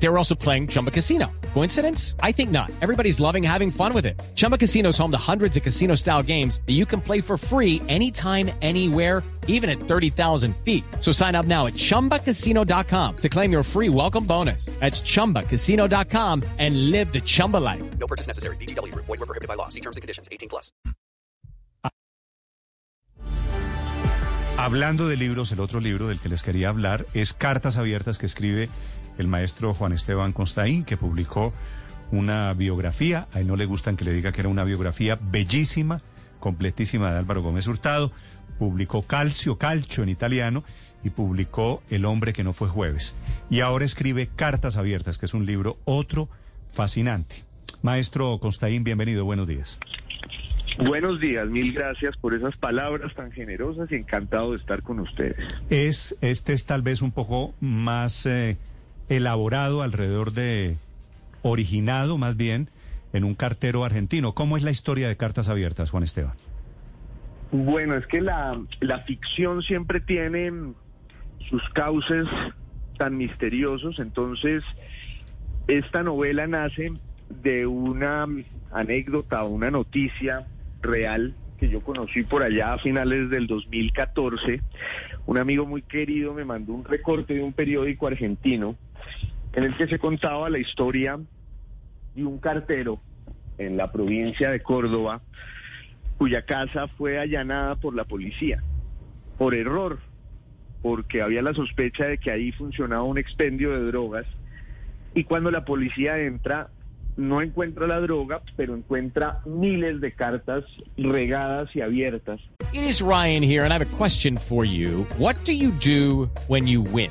They were also playing Chumba Casino. Coincidence? I think not. Everybody's loving having fun with it. Chumba Casino is home to hundreds of casino style games that you can play for free anytime, anywhere, even at 30,000 feet. So sign up now at chumbacasino.com to claim your free welcome bonus. That's chumbacasino.com and live the Chumba life. No purchase necessary. BGW. Void were prohibited by law. See terms and conditions. 18 plus. Hablando de libros, el otro libro del que les quería hablar es Cartas Abiertas que escribe el maestro Juan Esteban Constaín, que publicó una biografía. A él no le gustan que le diga que era una biografía bellísima, completísima de Álvaro Gómez Hurtado. Publicó Calcio, Calcio en italiano y publicó El hombre que no fue jueves. Y ahora escribe Cartas Abiertas, que es un libro otro fascinante. Maestro Constaín, bienvenido, buenos días. Buenos días, mil gracias por esas palabras tan generosas y encantado de estar con ustedes. Es, este es tal vez un poco más eh, elaborado alrededor de, originado más bien, en un cartero argentino. ¿Cómo es la historia de Cartas Abiertas, Juan Esteban? Bueno, es que la, la ficción siempre tiene sus cauces tan misteriosos, entonces esta novela nace de una anécdota una noticia real que yo conocí por allá a finales del 2014. Un amigo muy querido me mandó un recorte de un periódico argentino en el que se contaba la historia de un cartero en la provincia de Córdoba cuya casa fue allanada por la policía por error, porque había la sospecha de que ahí funcionaba un expendio de drogas y cuando la policía entra no encuentra la droga, pero encuentra miles de cartas regadas y abiertas. It is Ryan here, and I have a question for you. What do you do when you win?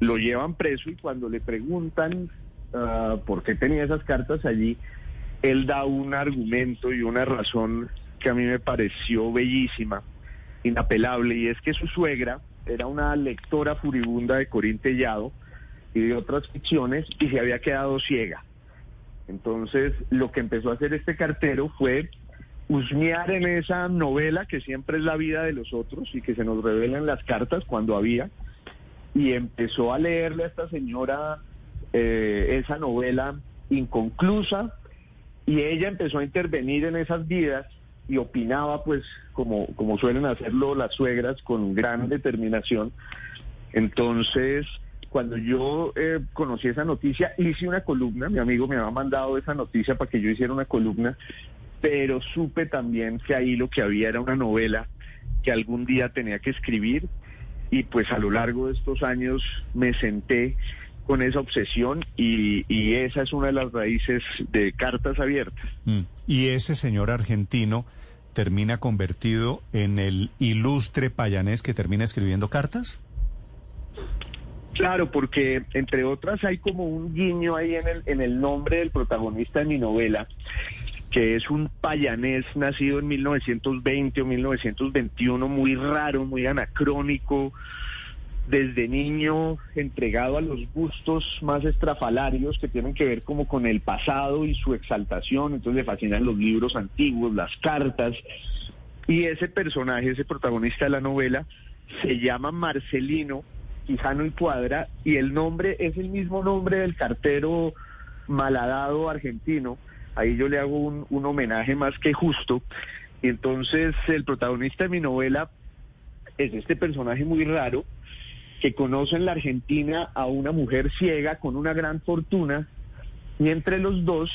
lo llevan preso y cuando le preguntan uh, por qué tenía esas cartas allí, él da un argumento y una razón que a mí me pareció bellísima, inapelable, y es que su suegra era una lectora furibunda de Corín Tellado y de otras ficciones y se había quedado ciega. Entonces, lo que empezó a hacer este cartero fue husmear en esa novela que siempre es la vida de los otros y que se nos revelan las cartas cuando había, y empezó a leerle a esta señora eh, esa novela inconclusa y ella empezó a intervenir en esas vidas y opinaba pues como, como suelen hacerlo las suegras con gran determinación. Entonces, cuando yo eh, conocí esa noticia, hice una columna, mi amigo me había mandado esa noticia para que yo hiciera una columna, pero supe también que ahí lo que había era una novela que algún día tenía que escribir y pues a lo largo de estos años me senté con esa obsesión y, esa es una de las raíces de cartas abiertas. Mm. Y ese señor argentino termina convertido en el ilustre payanés que termina escribiendo cartas? Claro, porque entre otras hay como un guiño ahí en el, en el nombre del protagonista de mi novela, que es un payanés nacido en 1920 o 1921, muy raro, muy anacrónico, desde niño entregado a los gustos más estrafalarios que tienen que ver como con el pasado y su exaltación, entonces le fascinan los libros antiguos, las cartas, y ese personaje, ese protagonista de la novela, se llama Marcelino Quijano y Cuadra, y el nombre es el mismo nombre del cartero malhadado argentino, ahí yo le hago un, un homenaje más que justo, y entonces el protagonista de mi novela es este personaje muy raro, que conoce en la Argentina a una mujer ciega con una gran fortuna y entre los dos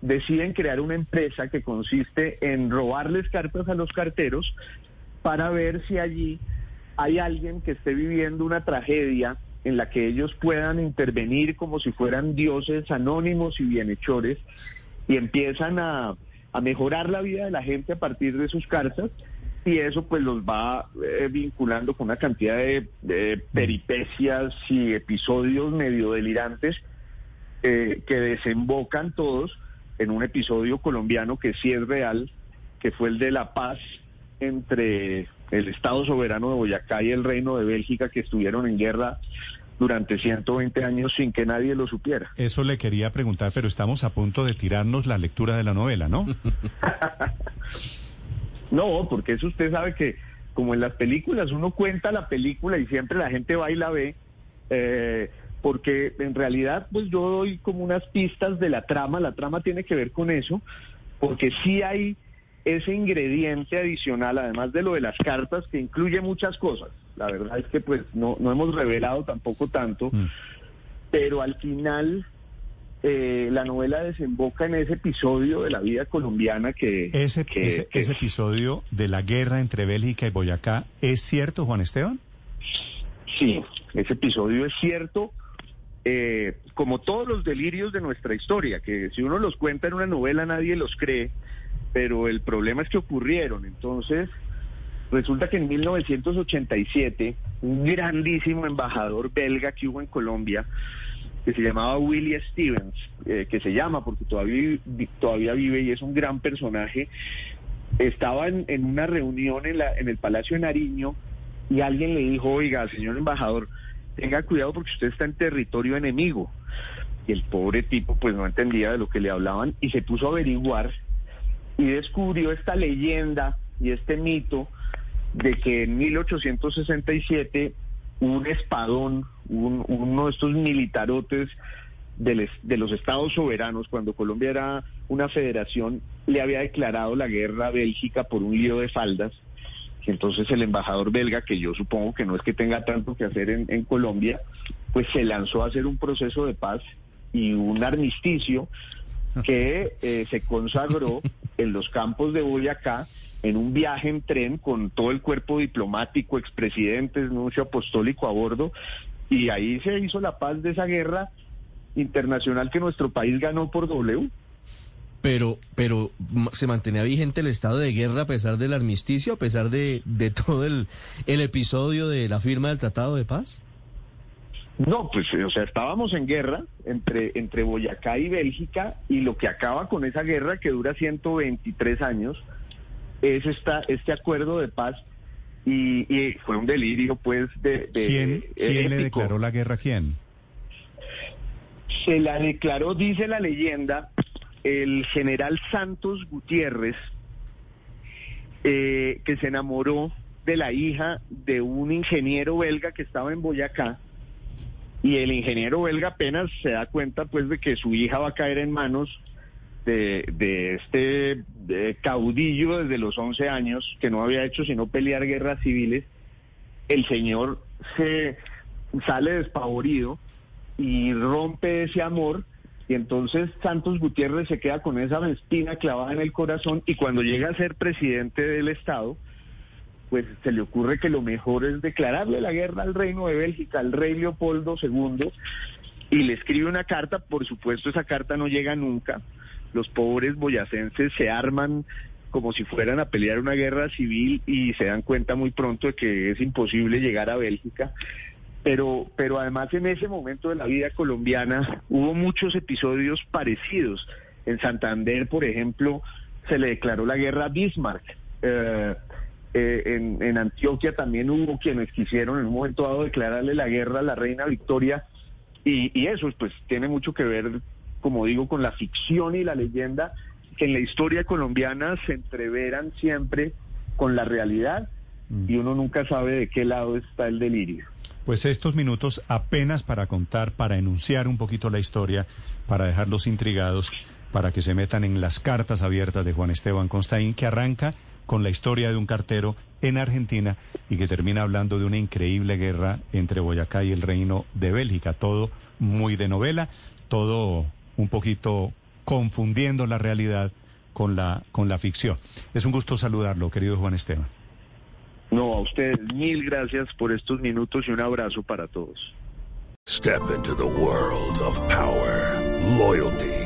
deciden crear una empresa que consiste en robarles cartas a los carteros para ver si allí hay alguien que esté viviendo una tragedia en la que ellos puedan intervenir como si fueran dioses anónimos y bienhechores y empiezan a, a mejorar la vida de la gente a partir de sus cartas y eso pues los va eh, vinculando con una cantidad de, de peripecias y episodios medio delirantes eh, que desembocan todos en un episodio colombiano que sí es real, que fue el de la paz entre el Estado soberano de Boyacá y el Reino de Bélgica que estuvieron en guerra durante 120 años sin que nadie lo supiera. Eso le quería preguntar, pero estamos a punto de tirarnos la lectura de la novela, ¿no? No, porque eso usted sabe que como en las películas uno cuenta la película y siempre la gente va y la ve, eh, porque en realidad pues yo doy como unas pistas de la trama, la trama tiene que ver con eso, porque sí hay ese ingrediente adicional, además de lo de las cartas, que incluye muchas cosas. La verdad es que pues no, no hemos revelado tampoco tanto, Mm. pero al final eh, la novela desemboca en ese episodio de la vida colombiana que... Ese, que- ese, que- ese episodio de la guerra entre Bélgica y Boyacá, ¿es cierto, Juan Esteban? Sí, ese episodio es cierto, eh, como todos los delirios de nuestra historia, que si uno los cuenta en una novela nadie los cree, pero el problema es que ocurrieron. Entonces, resulta que en 1987, un grandísimo embajador belga que hubo en Colombia, que se llamaba Willie Stevens, eh, que se llama porque todavía, todavía vive y es un gran personaje, estaba en, en una reunión en, la, en el Palacio de Nariño y alguien le dijo, oiga, señor embajador, tenga cuidado porque usted está en territorio enemigo. Y el pobre tipo pues no entendía de lo que le hablaban y se puso a averiguar y descubrió esta leyenda y este mito de que en 1867 un espadón, un- uno de estos militarotes de los estados soberanos, cuando Colombia era una federación, le había declarado la guerra a Bélgica por un lío de faldas. Y entonces el embajador belga, que yo supongo que no es que tenga tanto que hacer en, en Colombia, pues se lanzó a hacer un proceso de paz y un armisticio que eh, se consagró en los campos de Boyacá en un viaje en tren con todo el cuerpo diplomático, expresidentes, nuncio apostólico a bordo, y ahí se hizo la paz de esa guerra internacional que nuestro país ganó por W. Pero, pero m- se mantenía vigente el estado de guerra a pesar del armisticio, a pesar de, de todo el, el episodio de la firma del Tratado de Paz. No, pues, eh, o sea, estábamos en guerra entre, entre Boyacá y Bélgica y lo que acaba con esa guerra que dura 123 años es esta, este acuerdo de paz y, y fue un delirio, pues, de... de- ¿Quién, quién le declaró la guerra a quién? Se la declaró, dice la leyenda, el general Santos Gutiérrez, eh, que se enamoró de la hija de un ingeniero belga que estaba en Boyacá. Y el ingeniero belga apenas se da cuenta pues de que su hija va a caer en manos de, este caudillo desde los 11 años, que no había hecho sino pelear guerras civiles. El señor se sale despavorido y rompe ese amor y entonces Santos Gutiérrez se queda con esa espina clavada en el corazón y cuando llega a ser presidente del Estado, pues se le ocurre que lo mejor es declararle la guerra al reino de Bélgica, al rey Leopoldo II, y le escribe una carta, por supuesto esa carta no llega nunca, los pobres boyacenses se arman como si fueran a pelear una guerra civil y se dan cuenta muy pronto de que es imposible llegar a Bélgica pero, pero además en ese momento de la vida colombiana hubo muchos episodios parecidos. En Santander, por ejemplo, se le declaró la guerra a Bismarck. Eh, eh, en, en Antioquia también hubo quienes quisieron en un momento dado declararle la guerra a la reina Victoria. Y, y eso pues tiene mucho que ver, como digo, con la ficción y la leyenda que en la historia colombiana se entreveran siempre con la realidad y uno nunca sabe de qué lado está el delirio. Pues estos minutos apenas para contar, para enunciar un poquito la historia, para dejarlos intrigados, para que se metan en las cartas abiertas de Juan Esteban Constaín, que arranca con la historia de un cartero en Argentina y que termina hablando de una increíble guerra entre Boyacá y el Reino de Bélgica. Todo muy de novela, todo un poquito confundiendo la realidad con la, con la ficción. Es un gusto saludarlo, querido Juan Esteban. No, a ustedes mil gracias por estos minutos y un abrazo para todos. Step into the world of power, loyalty,